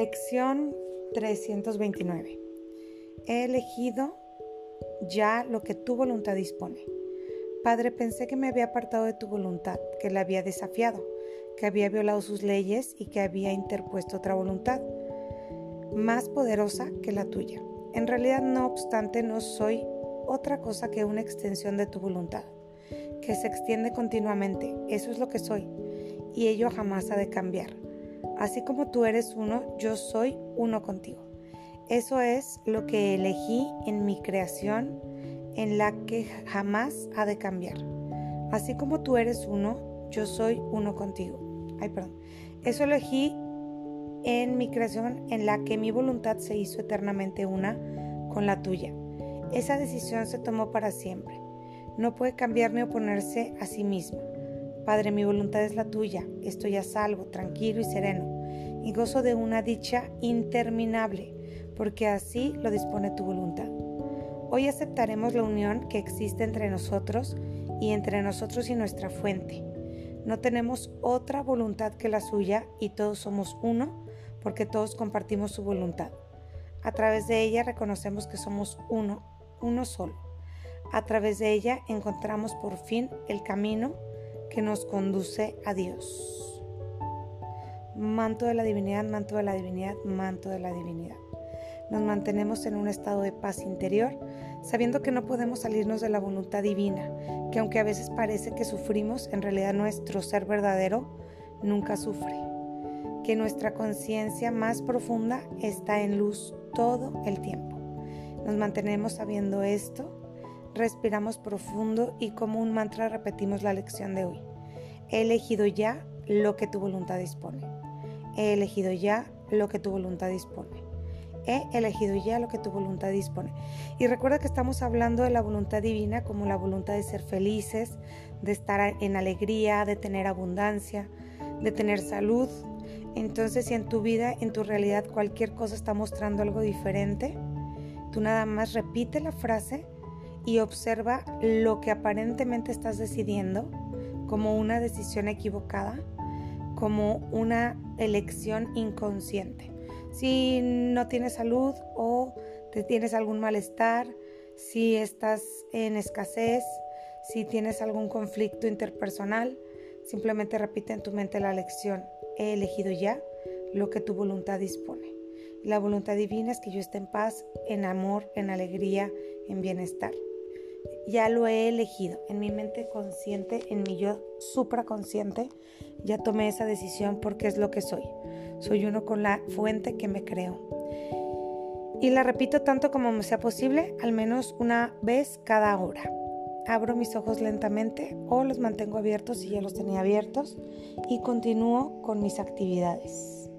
Lección 329. He elegido ya lo que tu voluntad dispone. Padre, pensé que me había apartado de tu voluntad, que la había desafiado, que había violado sus leyes y que había interpuesto otra voluntad, más poderosa que la tuya. En realidad, no obstante, no soy otra cosa que una extensión de tu voluntad, que se extiende continuamente. Eso es lo que soy, y ello jamás ha de cambiar. Así como tú eres uno, yo soy uno contigo. Eso es lo que elegí en mi creación, en la que jamás ha de cambiar. Así como tú eres uno, yo soy uno contigo. Ay, perdón. Eso elegí en mi creación, en la que mi voluntad se hizo eternamente una con la tuya. Esa decisión se tomó para siempre. No puede cambiar ni oponerse a sí misma. Padre, mi voluntad es la tuya. Estoy a salvo, tranquilo y sereno, y gozo de una dicha interminable, porque así lo dispone tu voluntad. Hoy aceptaremos la unión que existe entre nosotros y entre nosotros y nuestra fuente. No tenemos otra voluntad que la suya y todos somos uno porque todos compartimos su voluntad. A través de ella reconocemos que somos uno uno solo. A través de ella encontramos por fin el camino que nos conduce a Dios. Manto de la divinidad, manto de la divinidad, manto de la divinidad. Nos mantenemos en un estado de paz interior, sabiendo que no podemos salirnos de la voluntad divina, que aunque a veces parece que sufrimos, en realidad nuestro ser verdadero nunca sufre, que nuestra conciencia más profunda está en luz todo el tiempo. Nos mantenemos sabiendo esto, respiramos profundo y como un mantra repetimos la lección de hoy. He elegido ya lo que tu voluntad dispone. He elegido ya lo que tu voluntad dispone. He elegido ya lo que tu voluntad dispone. Y recuerda que estamos hablando de la voluntad divina como la voluntad de ser felices, de estar en alegría, de tener abundancia, de tener salud. Entonces, si en tu vida, en tu realidad, cualquier cosa está mostrando algo diferente, Tú nada más repite la frase y observa lo que aparentemente estás decidiendo como una decisión equivocada, como una elección inconsciente. Si no tienes salud o te tienes algún malestar, si estás en escasez, si tienes algún conflicto interpersonal, simplemente repite en tu mente la lección. He elegido ya lo que tu voluntad dispone. La voluntad divina es que yo esté en paz, en amor, en alegría, en bienestar. Ya lo he elegido en mi mente consciente, en mi yo supraconsciente. Ya tomé esa decisión porque es lo que soy. Soy uno con la fuente que me creo. Y la repito tanto como me sea posible, al menos una vez cada hora. Abro mis ojos lentamente o los mantengo abiertos si ya los tenía abiertos y continúo con mis actividades.